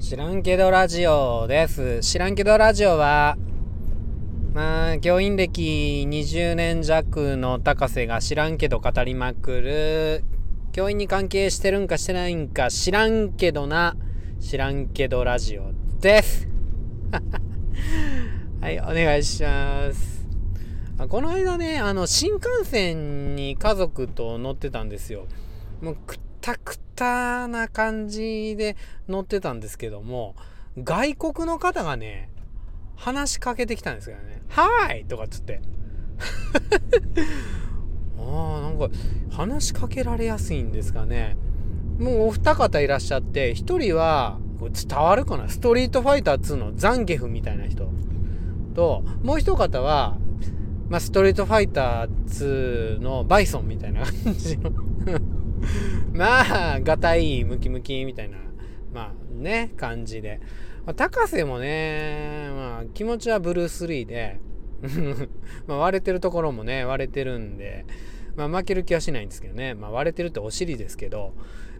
知らんけどラジオです。知らんけどラジオは、まあ、教員歴20年弱の高瀬が知らんけど語りまくる、教員に関係してるんかしてないんか知らんけどな、知らんけどラジオです。はい、お願いします。この間ね、あの、新幹線に家族と乗ってたんですよ。もうくたくたな感じで乗ってたんですけども、外国の方がね、話しかけてきたんですよね。はいとかっつって。ああ、なんか話しかけられやすいんですかね。もうお二方いらっしゃって、一人は、伝わるかな？ストリートファイター2のザンゲフみたいな人と、もう一方は、まあ、ストリートファイター2のバイソンみたいな感じのまあ、がたいムキムキみたいな、まあね、感じで。高瀬もね、まあ気持ちはブルース・リーで、まあ割れてるところもね、割れてるんで、まあ負ける気はしないんですけどね。まあ割れてるってお尻ですけど、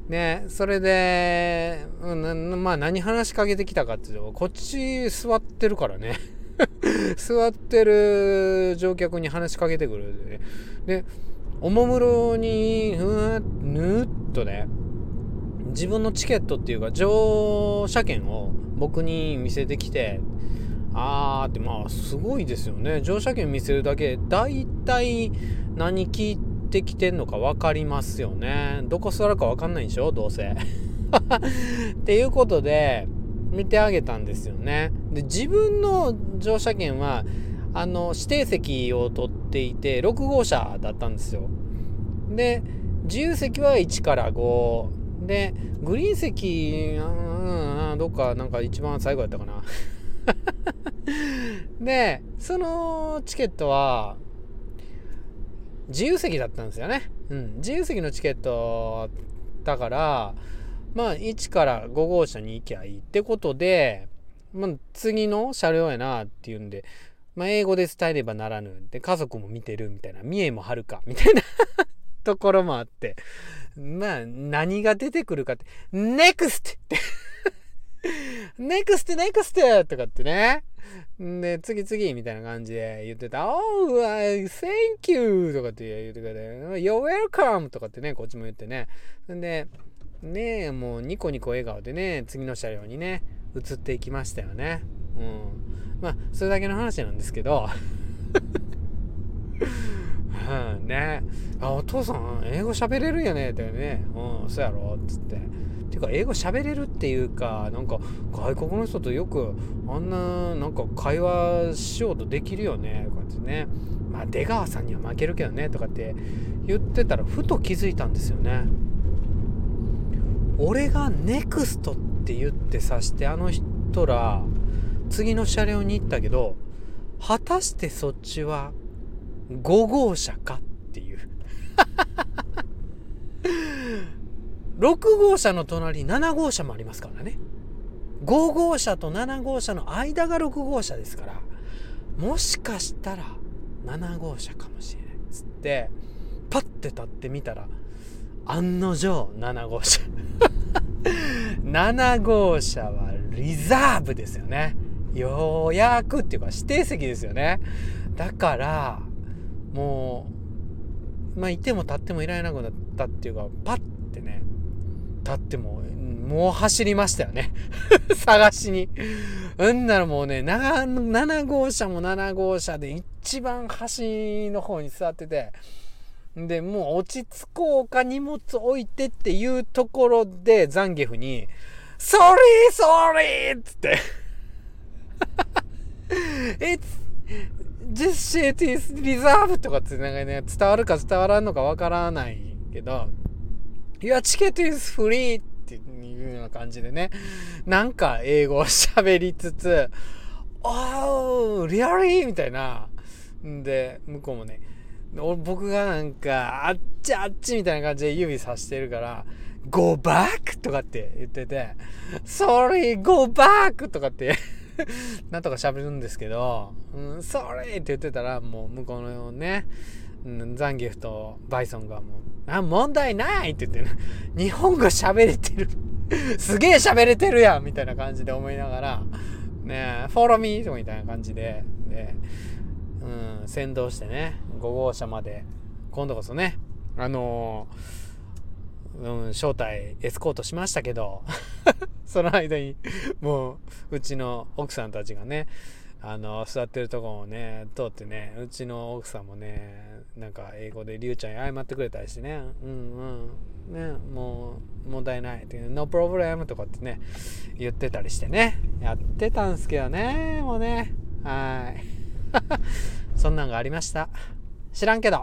ね、それで、うん、まあ何話しかけてきたかっていうと、こっち座ってるからね。座ってる乗客に話しかけてくるで、ね。で、おもむろに、ふわぬーっとね、自分のチケットっていうか乗車券を僕に見せてきてあーってまあすごいですよね。乗車券見せるだけだいたい何聞いてきてんのか分かりますよね。どこ座るか分かんないんでしょ？どうせ。っていうことで見てあげたんですよね。で自分の乗車券はあの指定席を取っていて6号車だったんですよ。で自由席は1から5でグリーン席うん、どっかなんか一番最後やったかな。でそのチケットは自由席だったんですよね、うん、自由席のチケットだからまあ1から5号車に行きゃいいってことで、まあ、次の車両やなっていうんで、まあ、英語で伝えればならぬで家族も見てるみたいな三重もはるか みたいなところもあってまあ、何が出てくるかって、NEXT! って NEXT! NEXT! とかってね。で、次々みたいな感じで言ってた。Oh, thank you! とかって言ってくれて、You're welcome! とかってね、こっちも言ってね。んで、ね、もうニコニコ笑顔でね、次の車両にね、移っていきましたよね。うん。まあ、それだけの話なんですけど。うん、ね。あお父さん英語喋れるんやね。ってね。うんそうやろ。っつって。ていうか英語喋れるっていうかなんか外国の人とよくあんななんか会話しようとできるよね。とかってね。まあ出川さんには負けるけどね。とかって言ってたらふと気づいたんですよね。俺が NEXT って言ってさしてあの人ら次の車両に行ったけど果たしてそっちは5号車かっていう。6号車の隣7号車もありますからね。5号車と7号車の間が6号車ですからもしかしたら7号車かもしれないっつってパッて立ってみたら案の定7号車。7号車はリザーブですよね。予約っていうか指定席ですよね。だからもうまあいても立ってもいられなくなったっていうかパッてね立ってももう走りましたよね。探しに。うんならもうね 7, 号車も7号車で一番端の方に座っててでもう落ち着こうか荷物置いてっていうところでザンゲフに「ソリーソリー!」っつって「It's This shit is reserved とかってなんかね、伝わるか伝わらんのかわからないけど、Your ticket is free っていうような感じでね、なんか英語を喋りつつ、Oh, really? みたいな。んで、向こうもね、僕がなんか、あっちあっちみたいな感じで指さしてるから、Go back! とかって言ってて、Sorry, go back! とかって なんとか喋るんですけど、うん、それって言ってたら、もう向こうのね、うんザンギフとバイソンがもう、あ、問題ないって言ってね、日本語喋れてる。すげえ喋れてるやんみたいな感じで思いながら、ねフォローミーとみたいな感じで、で、うん、先導してね、5号車まで、今度こそね、あのー、うん、招待エスコートしましたけど、その間に、もう、うちの奥さんたちがね、あの座ってるとこをね通ってねうちの奥さんもねなんか英語でりゅうちゃんに謝ってくれたりしてねうんうんねもう問題ないって No problem とかってね言ってたりしてねやってたんすけどねもうねはい。そんなんがありました。知らんけど。